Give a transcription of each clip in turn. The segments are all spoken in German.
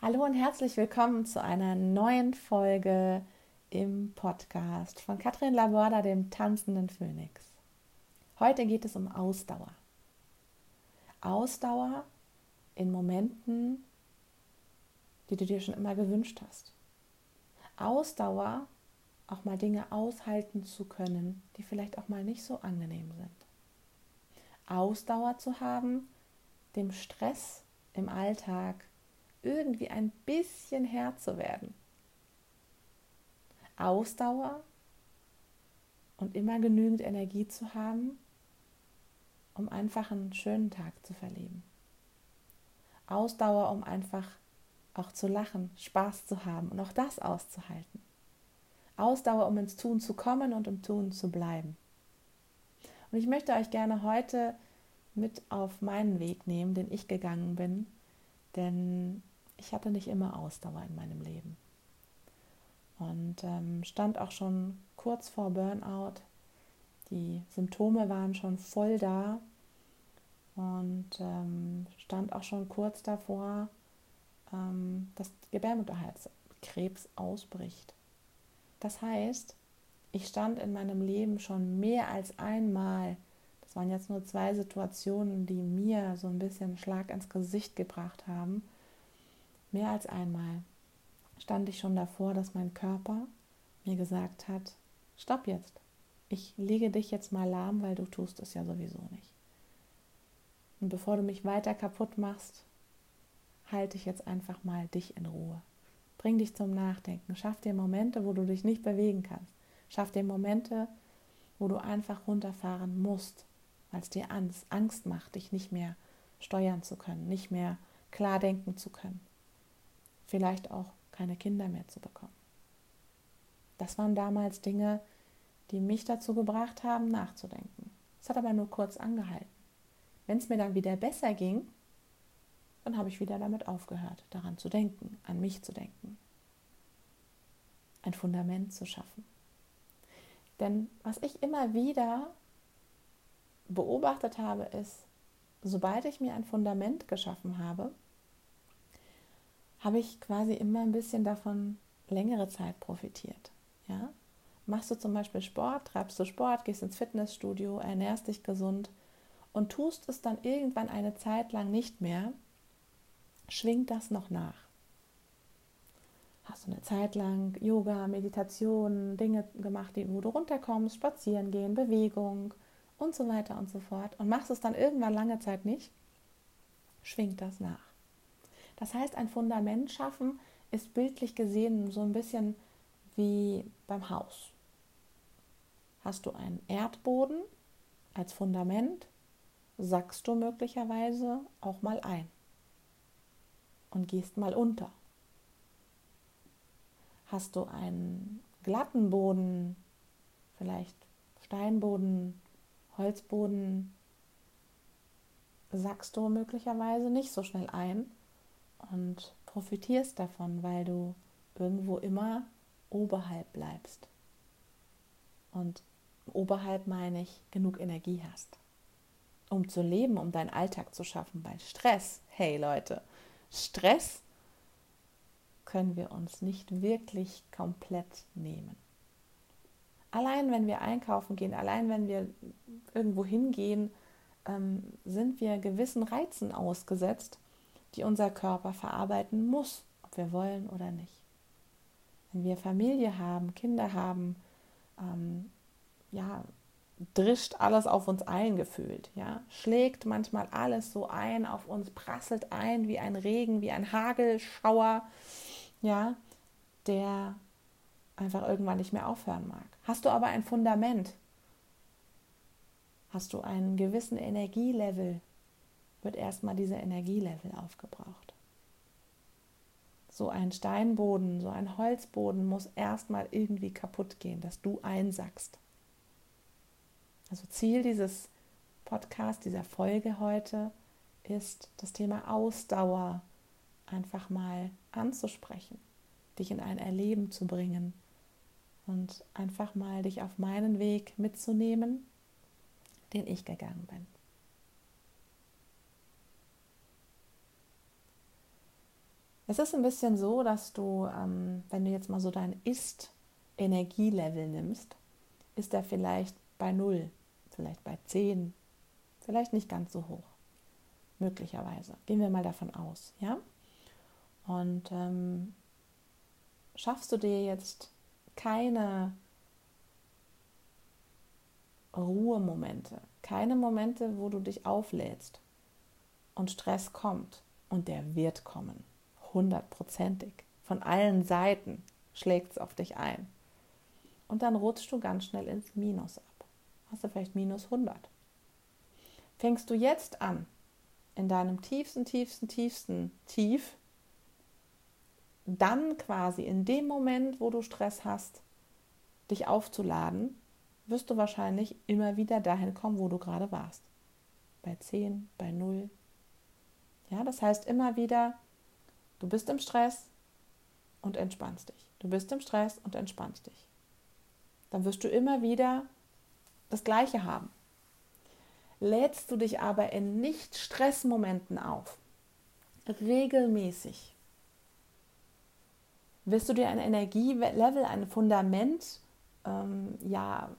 Hallo und herzlich willkommen zu einer neuen Folge im Podcast von Katrin Laborda, dem tanzenden Phönix. Heute geht es um Ausdauer. Ausdauer in Momenten, die du dir schon immer gewünscht hast. Ausdauer, auch mal Dinge aushalten zu können, die vielleicht auch mal nicht so angenehm sind. Ausdauer zu haben, dem Stress im Alltag irgendwie ein bisschen Herr zu werden. Ausdauer und immer genügend Energie zu haben, um einfach einen schönen Tag zu verleben. Ausdauer, um einfach auch zu lachen, Spaß zu haben und auch das auszuhalten. Ausdauer, um ins Tun zu kommen und im Tun zu bleiben. Und ich möchte euch gerne heute mit auf meinen Weg nehmen, den ich gegangen bin, denn ich hatte nicht immer Ausdauer in meinem Leben. Und ähm, stand auch schon kurz vor Burnout. Die Symptome waren schon voll da und ähm, stand auch schon kurz davor, ähm, dass Gebärmutterhalskrebs ausbricht. Das heißt, ich stand in meinem Leben schon mehr als einmal, das waren jetzt nur zwei Situationen, die mir so ein bisschen Schlag ins Gesicht gebracht haben, mehr als einmal stand ich schon davor, dass mein Körper mir gesagt hat, stopp jetzt, ich lege dich jetzt mal lahm, weil du tust es ja sowieso nicht. Und bevor du mich weiter kaputt machst, halte ich jetzt einfach mal dich in Ruhe. Bring dich zum Nachdenken. Schaff dir Momente, wo du dich nicht bewegen kannst. Schaff dir Momente, wo du einfach runterfahren musst, weil es dir Angst macht, dich nicht mehr steuern zu können, nicht mehr klar denken zu können vielleicht auch keine Kinder mehr zu bekommen. Das waren damals Dinge, die mich dazu gebracht haben, nachzudenken. Es hat aber nur kurz angehalten. Wenn es mir dann wieder besser ging, dann habe ich wieder damit aufgehört, daran zu denken, an mich zu denken. Ein Fundament zu schaffen. Denn was ich immer wieder beobachtet habe, ist, sobald ich mir ein Fundament geschaffen habe, habe ich quasi immer ein bisschen davon längere Zeit profitiert. Ja? Machst du zum Beispiel Sport, treibst du Sport, gehst ins Fitnessstudio, ernährst dich gesund und tust es dann irgendwann eine Zeit lang nicht mehr, schwingt das noch nach. Hast du eine Zeit lang Yoga, Meditation, Dinge gemacht, wo du runterkommst, spazieren gehen, Bewegung und so weiter und so fort und machst es dann irgendwann lange Zeit nicht, schwingt das nach. Das heißt, ein Fundament schaffen ist bildlich gesehen so ein bisschen wie beim Haus. Hast du einen Erdboden als Fundament, sackst du möglicherweise auch mal ein und gehst mal unter. Hast du einen glatten Boden, vielleicht Steinboden, Holzboden, sackst du möglicherweise nicht so schnell ein und profitierst davon, weil du irgendwo immer oberhalb bleibst. Und oberhalb meine ich, genug Energie hast, um zu leben, um deinen Alltag zu schaffen. Weil Stress, hey Leute, Stress können wir uns nicht wirklich komplett nehmen. Allein wenn wir einkaufen gehen, allein wenn wir irgendwo hingehen, ähm, sind wir gewissen Reizen ausgesetzt die unser Körper verarbeiten muss, ob wir wollen oder nicht. Wenn wir Familie haben, Kinder haben, ähm, ja, drischt alles auf uns eingefühlt, ja, schlägt manchmal alles so ein auf uns, prasselt ein wie ein Regen, wie ein Hagelschauer, ja, der einfach irgendwann nicht mehr aufhören mag. Hast du aber ein Fundament, hast du einen gewissen Energielevel, wird erstmal dieser Energielevel aufgebraucht. So ein Steinboden, so ein Holzboden muss erstmal irgendwie kaputt gehen, dass du einsackst. Also Ziel dieses Podcast, dieser Folge heute ist das Thema Ausdauer einfach mal anzusprechen, dich in ein Erleben zu bringen und einfach mal dich auf meinen Weg mitzunehmen, den ich gegangen bin. Es ist ein bisschen so, dass du, ähm, wenn du jetzt mal so dein Ist-Energielevel nimmst, ist er vielleicht bei 0, vielleicht bei 10, vielleicht nicht ganz so hoch. Möglicherweise. Gehen wir mal davon aus, ja? Und ähm, schaffst du dir jetzt keine Ruhemomente, keine Momente, wo du dich auflädst und Stress kommt und der wird kommen, hundertprozentig, von allen Seiten schlägt es auf dich ein. Und dann rutschst du ganz schnell ins Minus ab. Hast du vielleicht minus 100. Fängst du jetzt an, in deinem tiefsten, tiefsten, tiefsten Tief, dann quasi in dem Moment, wo du Stress hast, dich aufzuladen, wirst du wahrscheinlich immer wieder dahin kommen, wo du gerade warst. Bei 10, bei 0. Ja, das heißt immer wieder, du bist im Stress und entspannst dich. Du bist im Stress und entspannst dich. Dann wirst du immer wieder das Gleiche haben. Lädst du dich aber in Nicht-Stress-Momenten auf, regelmäßig, wirst du dir ein Energielevel, ein Fundament ähm, ja,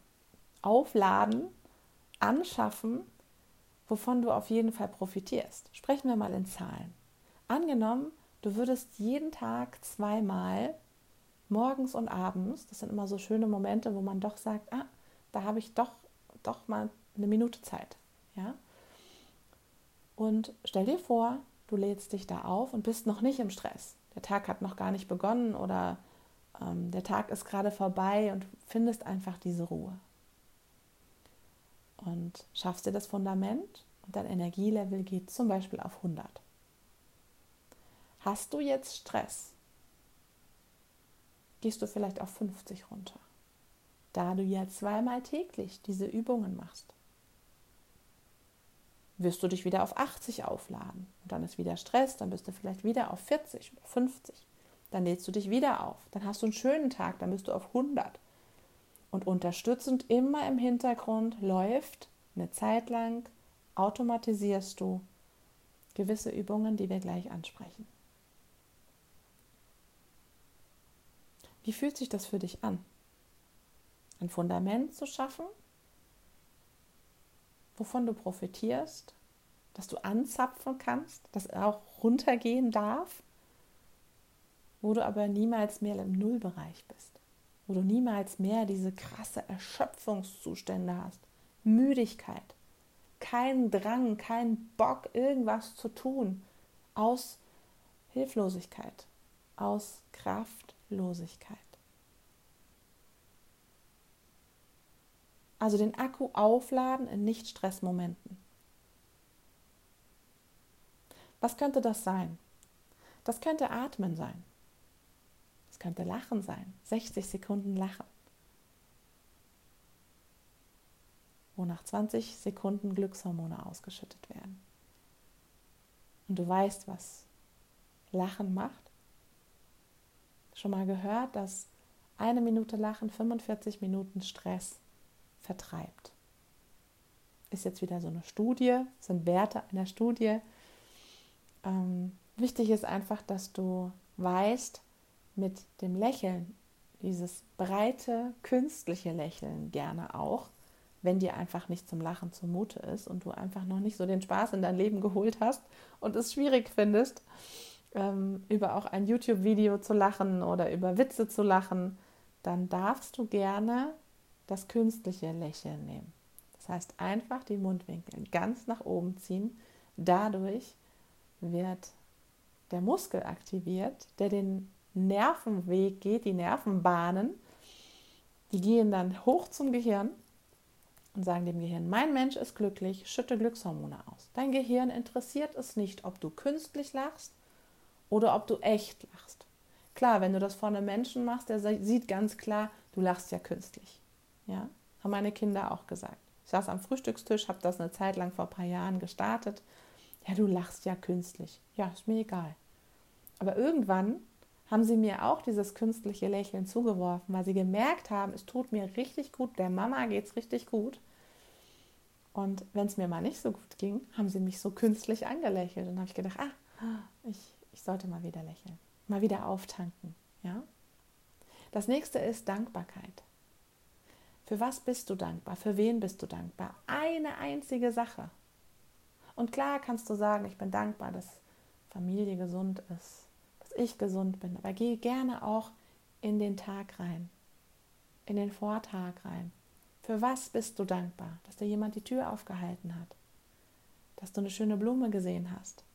aufladen, anschaffen, wovon du auf jeden Fall profitierst. Sprechen wir mal in Zahlen. Angenommen, du würdest jeden Tag zweimal, morgens und abends, das sind immer so schöne Momente, wo man doch sagt, ah, da habe ich doch, doch mal eine Minute Zeit. Ja? Und stell dir vor, du lädst dich da auf und bist noch nicht im Stress. Der Tag hat noch gar nicht begonnen oder ähm, der Tag ist gerade vorbei und findest einfach diese Ruhe und schaffst dir das Fundament und dein Energielevel geht zum Beispiel auf 100. Hast du jetzt Stress? Gehst du vielleicht auf 50 runter, da du ja zweimal täglich diese Übungen machst. Wirst du dich wieder auf 80 aufladen und dann ist wieder Stress, dann bist du vielleicht wieder auf 40 oder 50. Dann lädst du dich wieder auf, dann hast du einen schönen Tag, dann bist du auf 100 und unterstützend immer im Hintergrund läuft eine Zeit lang, automatisierst du gewisse Übungen, die wir gleich ansprechen. Wie fühlt sich das für dich an? Ein Fundament zu schaffen, wovon du profitierst, dass du anzapfen kannst, das auch runtergehen darf, wo du aber niemals mehr im Nullbereich bist wo du niemals mehr diese krasse Erschöpfungszustände hast, Müdigkeit, kein Drang, kein Bock, irgendwas zu tun, aus Hilflosigkeit, aus Kraftlosigkeit. Also den Akku aufladen in Nicht-Stress-Momenten. Was könnte das sein? Das könnte Atmen sein könnte Lachen sein. 60 Sekunden Lachen. Wo nach 20 Sekunden Glückshormone ausgeschüttet werden. Und du weißt, was Lachen macht. Schon mal gehört, dass eine Minute Lachen 45 Minuten Stress vertreibt. Ist jetzt wieder so eine Studie, sind Werte einer Studie. Ähm, wichtig ist einfach, dass du weißt, mit dem Lächeln, dieses breite, künstliche Lächeln gerne auch, wenn dir einfach nicht zum Lachen zumute ist und du einfach noch nicht so den Spaß in dein Leben geholt hast und es schwierig findest, ähm, über auch ein YouTube-Video zu lachen oder über Witze zu lachen, dann darfst du gerne das künstliche Lächeln nehmen. Das heißt, einfach die Mundwinkel ganz nach oben ziehen. Dadurch wird der Muskel aktiviert, der den Nervenweg geht, die Nervenbahnen, die gehen dann hoch zum Gehirn und sagen dem Gehirn, mein Mensch ist glücklich, schütte Glückshormone aus. Dein Gehirn interessiert es nicht, ob du künstlich lachst oder ob du echt lachst. Klar, wenn du das vor einem Menschen machst, der sieht ganz klar, du lachst ja künstlich. Ja, haben meine Kinder auch gesagt. Ich saß am Frühstückstisch, habe das eine Zeit lang vor ein paar Jahren gestartet. Ja, du lachst ja künstlich. Ja, ist mir egal. Aber irgendwann haben sie mir auch dieses künstliche Lächeln zugeworfen, weil sie gemerkt haben, es tut mir richtig gut, der Mama geht es richtig gut. Und wenn es mir mal nicht so gut ging, haben sie mich so künstlich angelächelt. Und habe ich gedacht, ah, ich ich sollte mal wieder lächeln, mal wieder auftanken. Ja? Das nächste ist Dankbarkeit. Für was bist du dankbar? Für wen bist du dankbar? Eine einzige Sache. Und klar kannst du sagen, ich bin dankbar, dass Familie gesund ist, dass ich gesund bin. Aber geh gerne auch in den Tag rein, in den Vortag rein. Für was bist du dankbar? Dass dir jemand die Tür aufgehalten hat, dass du eine schöne Blume gesehen hast,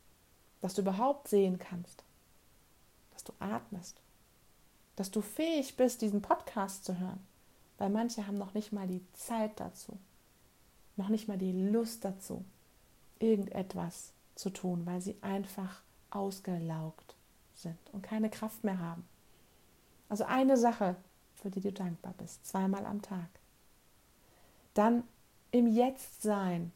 dass du überhaupt sehen kannst, dass du atmest, dass du fähig bist, diesen Podcast zu hören, weil manche haben noch nicht mal die Zeit dazu, noch nicht mal die Lust dazu, irgendetwas zu tun, weil sie einfach ausgelaugt sind und keine Kraft mehr haben. Also eine Sache, für die du dankbar bist, zweimal am Tag. Dann im Jetzt sein.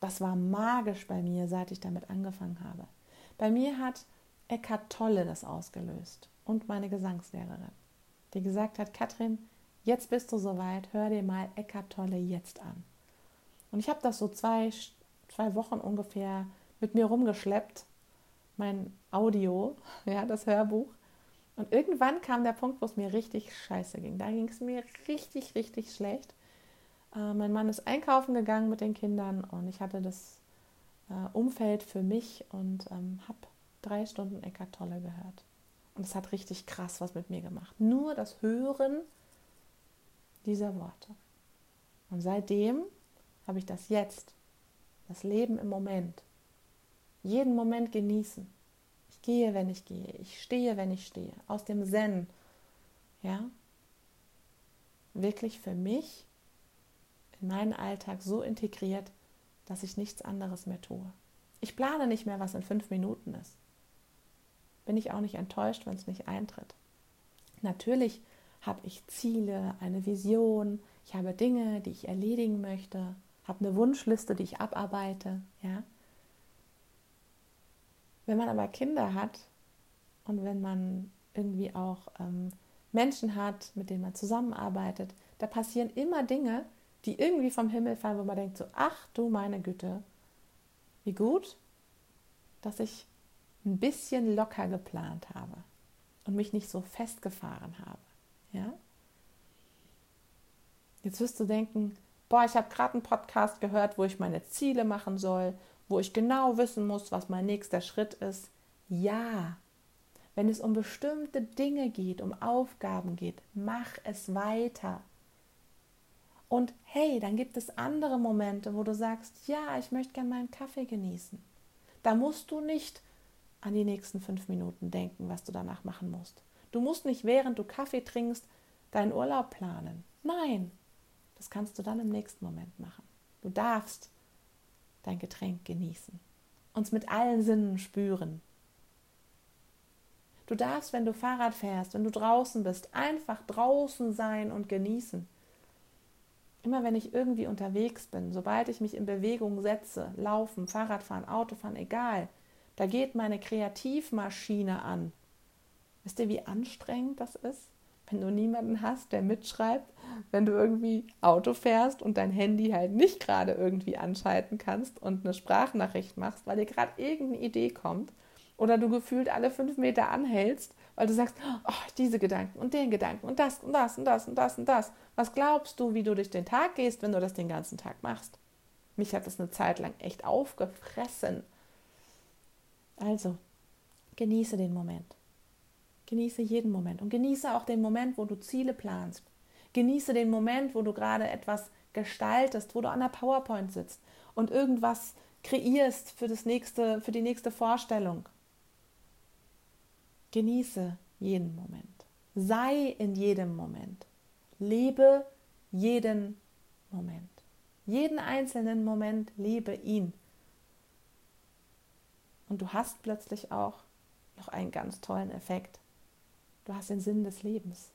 Das war magisch bei mir, seit ich damit angefangen habe. Bei mir hat Eckhart Tolle das ausgelöst und meine Gesangslehrerin, die gesagt hat, Katrin, jetzt bist du soweit, hör dir mal Eckhart Tolle jetzt an. Und ich habe das so zwei, zwei Wochen ungefähr mit mir rumgeschleppt, mein Audio, ja, das Hörbuch. Und irgendwann kam der Punkt, wo es mir richtig scheiße ging. Da ging es mir richtig, richtig schlecht. Äh, mein Mann ist einkaufen gegangen mit den Kindern und ich hatte das äh, Umfeld für mich und ähm, habe drei Stunden Eckart Tolle gehört. Und es hat richtig krass was mit mir gemacht. Nur das Hören dieser Worte. Und seitdem habe ich das jetzt, das Leben im Moment, jeden Moment genießen. Ich gehe, wenn ich gehe. Ich stehe, wenn ich stehe. Aus dem Zen. Ja? Wirklich für mich in meinen Alltag so integriert, dass ich nichts anderes mehr tue. Ich plane nicht mehr, was in fünf Minuten ist. Bin ich auch nicht enttäuscht, wenn es nicht eintritt. Natürlich habe ich Ziele, eine Vision, ich habe Dinge, die ich erledigen möchte, habe eine Wunschliste, die ich abarbeite, ja. Wenn man aber Kinder hat und wenn man irgendwie auch ähm, Menschen hat, mit denen man zusammenarbeitet, da passieren immer Dinge, die irgendwie vom Himmel fallen, wo man denkt so, ach du meine Güte, wie gut, dass ich ein bisschen locker geplant habe und mich nicht so festgefahren habe. Ja? Jetzt wirst du denken, boah, ich habe gerade einen Podcast gehört, wo ich meine Ziele machen soll, wo ich genau wissen muss, was mein nächster Schritt ist. Ja, wenn es um bestimmte Dinge geht, um Aufgaben geht, mach es weiter. Und hey, dann gibt es andere Momente, wo du sagst, ja, ich möchte gerne meinen Kaffee genießen. Da musst du nicht an die nächsten fünf Minuten denken, was du danach machen musst. Du musst nicht, während du Kaffee trinkst, deinen Urlaub planen. Nein, das kannst du dann im nächsten Moment machen. Du darfst dein Getränk genießen, uns mit allen Sinnen spüren. Du darfst, wenn du Fahrrad fährst, wenn du draußen bist, einfach draußen sein und genießen immer wenn ich irgendwie unterwegs bin, sobald ich mich in Bewegung setze, laufen, Fahrradfahren, Autofahren, egal, da geht meine Kreativmaschine an. Wisst ihr, wie anstrengend das ist, wenn du niemanden hast, der mitschreibt, wenn du irgendwie Auto fährst und dein Handy halt nicht gerade irgendwie anschalten kannst und eine Sprachnachricht machst, weil dir gerade irgendeine Idee kommt oder du gefühlt alle fünf Meter anhältst weil du sagst, oh, diese Gedanken und den Gedanken und das und das und das und das und das. Was glaubst du, wie du durch den Tag gehst, wenn du das den ganzen Tag machst? Mich hat das eine Zeit lang echt aufgefressen. Also, genieße den Moment. Genieße jeden Moment und genieße auch den Moment, wo du Ziele planst. Genieße den Moment, wo du gerade etwas gestaltest, wo du an der PowerPoint sitzt und irgendwas kreierst für das nächste, für die nächste Vorstellung. Genieße jeden Moment. Sei in jedem Moment. Lebe jeden Moment. Jeden einzelnen Moment lebe ihn. Und du hast plötzlich auch noch einen ganz tollen Effekt. Du hast den Sinn des Lebens.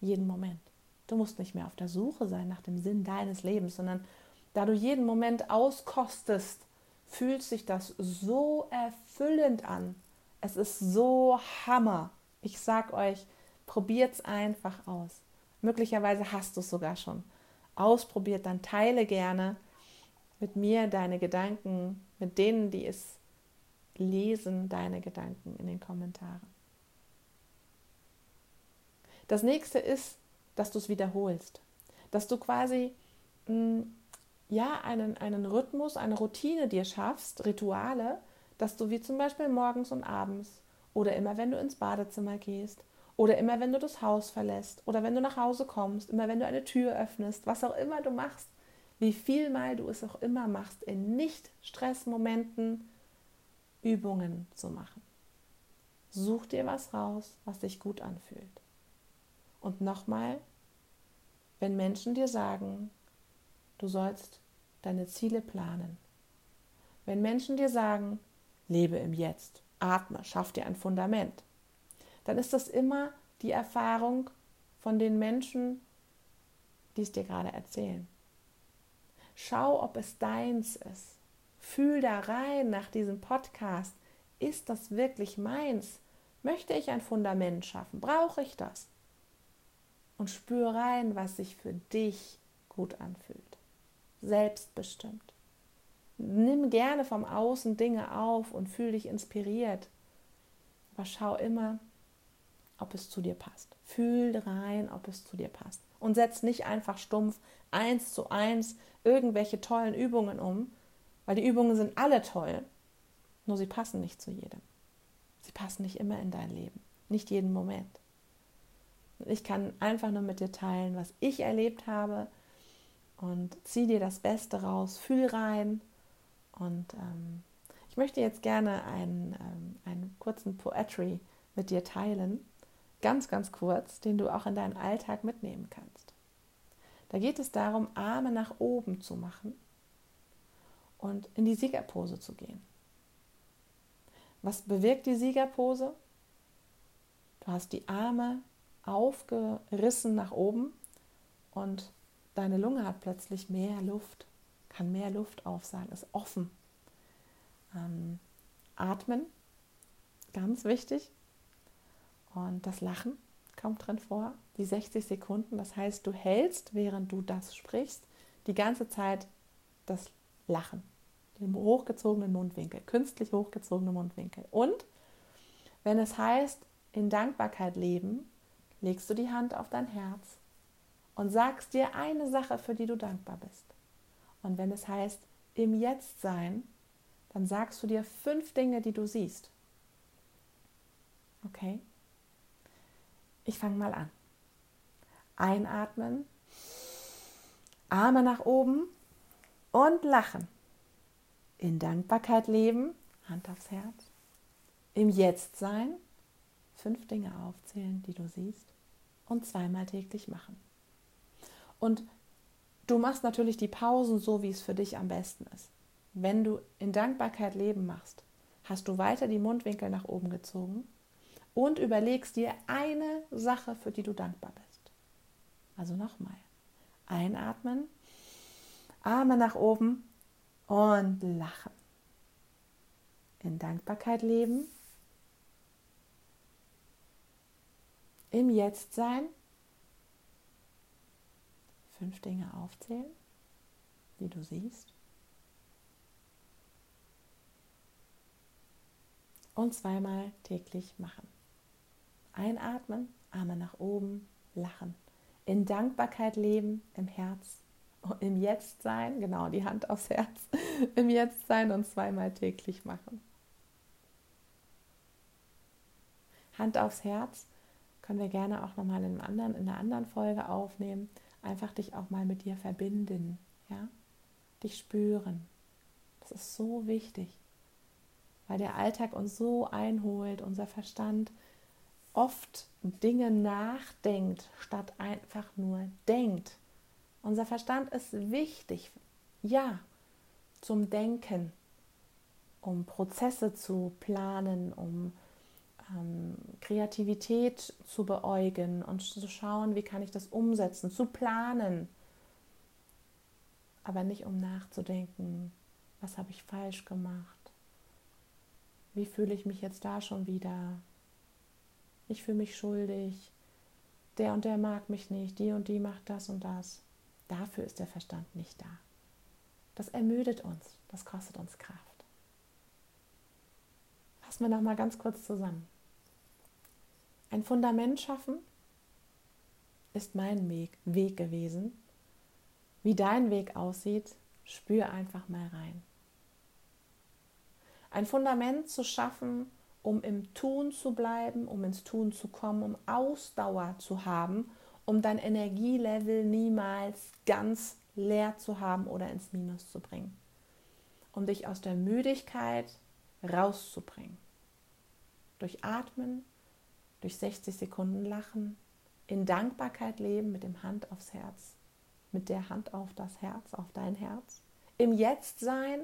Jeden Moment. Du musst nicht mehr auf der Suche sein nach dem Sinn deines Lebens, sondern da du jeden Moment auskostest, fühlt sich das so erfüllend an, es ist so Hammer. Ich sag euch, probiert es einfach aus. Möglicherweise hast du es sogar schon ausprobiert. Dann teile gerne mit mir deine Gedanken, mit denen, die es lesen deine Gedanken in den Kommentaren. Das nächste ist, dass du es wiederholst, dass du quasi mh, mm, ja einen, einen Rhythmus, eine Routine dir schaffst, Rituale, dass du wie zum Beispiel morgens und abends oder immer wenn du ins Badezimmer gehst oder immer wenn du das Haus verlässt oder wenn du nach Hause kommst, immer wenn du eine Tür öffnest, was auch immer du machst, wie viel mal du es auch immer machst, in Nicht-Stress-Momenten Übungen zu machen. Such dir was raus, was sich gut anfühlt. Und nochmal, wenn Menschen dir sagen, du sollst deine Ziele planen, wenn Menschen dir sagen, lebe im Jetzt, atme, schaff dir ein Fundament, dann ist das immer die Erfahrung von den Menschen, die es dir gerade erzählen. Schau, ob es deins ist. Fühl da rein nach diesem Podcast. Ist das wirklich meins? Möchte ich ein Fundament schaffen? Brauche ich das? Und spür rein, was sich für dich gut anfühlt. Selbstbestimmt. Nimm gerne vom Außen Dinge auf und fühl dich inspiriert. Aber schau immer, ob es zu dir passt. Fühl rein, ob es zu dir passt. Und setz nicht einfach stumpf eins zu eins irgendwelche tollen Übungen um, weil die Übungen sind alle toll, nur sie passen nicht zu jedem. Sie passen nicht immer in dein Leben, nicht jeden Moment. Ich kann einfach nur mit dir teilen, was ich erlebt habe und zieh dir das Beste raus, fühl rein und ähm, ich möchte jetzt gerne einen, ähm, einen kurzen Poetry mit dir teilen, ganz, ganz kurz, den du auch in deinen Alltag mitnehmen kannst. Da geht es darum, Arme nach oben zu machen und in die Siegerpose zu gehen. Was bewirkt die Siegerpose? Du hast die Arme aufgerissen nach oben und deine Lunge hat plötzlich mehr Luft, kann mehr Luft aufsagen, ist offen. Ähm, atmen, ganz wichtig. Und das Lachen kommt drin vor, die 60 Sekunden. Das heißt, du hältst, während du das sprichst, die ganze Zeit das Lachen, den hochgezogenen Mundwinkel, künstlich hochgezogene Mundwinkel. Und wenn es heißt, in Dankbarkeit leben, legst du die Hand auf dein Herz und sagst dir eine Sache, für die du dankbar bist. Und wenn es heißt, im Jetzt sein, dann sagst du dir fünf Dinge, die du siehst. Okay? Ich fange mal an. Einatmen, Arme nach oben und lachen. In Dankbarkeit leben, Hand aufs Herz. Im Jetzt sein, fünf Dinge aufzählen, die du siehst und zweimal täglich machen. Und du machst natürlich die Pausen so, wie es für dich am besten ist. Wenn du in Dankbarkeit Leben machst, hast du weiter die Mundwinkel nach oben gezogen und überlegst dir eine Sache, für die du dankbar bist. Also nochmal. Einatmen, Arme nach oben und lachen. In Dankbarkeit leben. Im Jetzt sein. Fünf Dinge aufzählen, die du siehst. Und zweimal täglich machen. Einatmen, Arme nach oben, lachen. In Dankbarkeit leben, im Herz, im Jetzt sein, genau, die Hand aufs Herz, im Jetzt sein und zweimal täglich machen. Hand aufs Herz können wir gerne auch nochmal in, anderen, in einer anderen Folge aufnehmen. Einfach dich auch mal mit dir verbinden, ja? Dich spüren. Das ist so wichtig, weil der Alltag uns so einholt, unser Verstand oft Dinge nachdenkt, statt einfach nur denkt. Unser Verstand ist wichtig, ja, zum Denken, um Prozesse zu planen, um ähm, Kreativität zu beäugen und zu schauen, wie kann ich das umsetzen, zu planen, aber nicht um nachzudenken, was habe ich falsch gemacht, wie fühle ich mich jetzt da schon wieder, ich fühle mich schuldig, der und der mag mich nicht, die und die macht das und das. Dafür ist der Verstand nicht da. Das ermüdet uns, das kostet uns Kraft. Fassen wir noch mal ganz kurz zusammen. Ein Fundament schaffen ist mein Weg, Weg gewesen. Wie dein Weg aussieht, spür einfach mal rein. Ein Fundament zu schaffen, um im Tun zu bleiben, um ins Tun zu kommen, um Ausdauer zu haben, um dein Energielevel niemals ganz leer zu haben oder ins Minus zu bringen. Um dich aus der Müdigkeit rauszubringen. Durch Atmen, durch 60 Sekunden Lachen, in Dankbarkeit leben mit dem Hand aufs Herz, mit der Hand auf das Herz, auf dein Herz. Im Jetzt sein,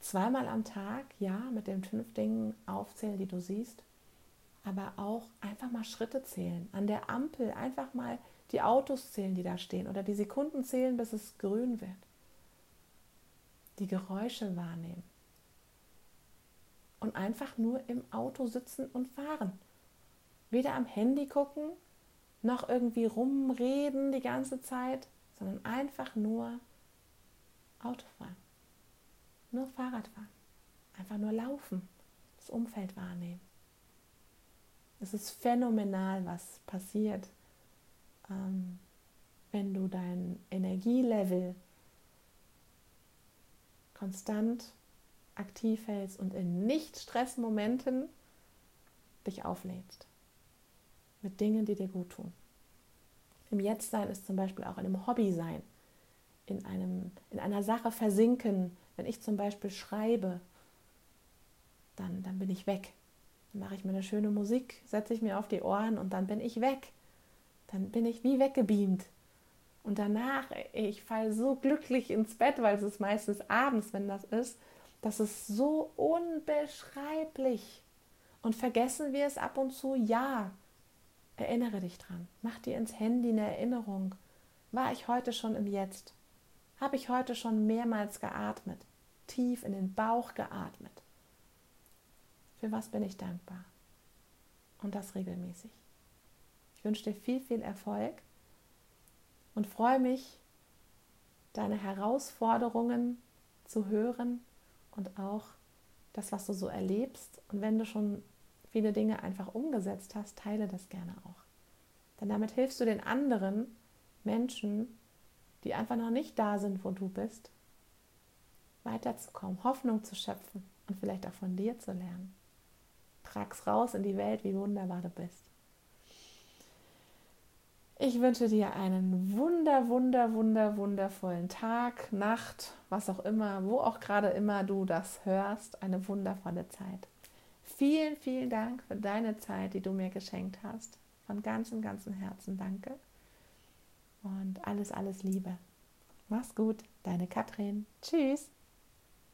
zweimal am Tag, ja, mit den fünf Dingen aufzählen, die du siehst, aber auch einfach mal Schritte zählen. An der Ampel einfach mal die Autos zählen, die da stehen oder die Sekunden zählen, bis es grün wird. Die Geräusche wahrnehmen. Und einfach nur im Auto sitzen und fahren. Weder am Handy gucken, noch irgendwie rumreden die ganze Zeit, sondern einfach nur Auto fahren. Nur Fahrrad fahren. Einfach nur laufen. Das Umfeld wahrnehmen. Es ist phänomenal, was passiert, ähm, wenn du dein Energielevel konstant aktiv hältst und in Nicht-Stress-Momenten dich auflädst. Mit Dingen, die dir gut tun. Im Jetzt-Sein ist zum Beispiel auch in einem Hobby sein, in, einem, in einer Sache versinken. Wenn ich zum Beispiel schreibe, dann, dann bin ich weg. Dann mache ich mir eine schöne Musik, setze ich mir auf die Ohren und dann bin ich weg. Dann bin ich wie weggebeamt. Und danach, ich falle so glücklich ins Bett, weil es ist meistens abends, wenn das ist. Das ist so unbeschreiblich. Und vergessen wir es ab und zu? Ja. Erinnere dich dran. Mach dir ins Handy eine Erinnerung. War ich heute schon im Jetzt? Habe ich heute schon mehrmals geatmet? Tief in den Bauch geatmet? Für was bin ich dankbar? Und das regelmäßig. Ich wünsche dir viel, viel Erfolg und freue mich, deine Herausforderungen zu hören und auch das, was du so erlebst. Und wenn du schon viele Dinge einfach umgesetzt hast, teile das gerne auch. Denn damit hilfst du den anderen Menschen, die einfach noch nicht da sind, wo du bist, weiterzukommen, Hoffnung zu schöpfen und vielleicht auch von dir zu lernen trag's raus in die Welt, wie wunderbar du bist. Ich wünsche dir einen wunder, wunder, wunder, wundervollen Tag, Nacht, was auch immer, wo auch gerade immer du das hörst, eine wundervolle Zeit. Vielen, vielen Dank für deine Zeit, die du mir geschenkt hast. Von ganzem, ganzem Herzen danke. Und alles, alles Liebe. Mach's gut, deine Katrin. Tschüss.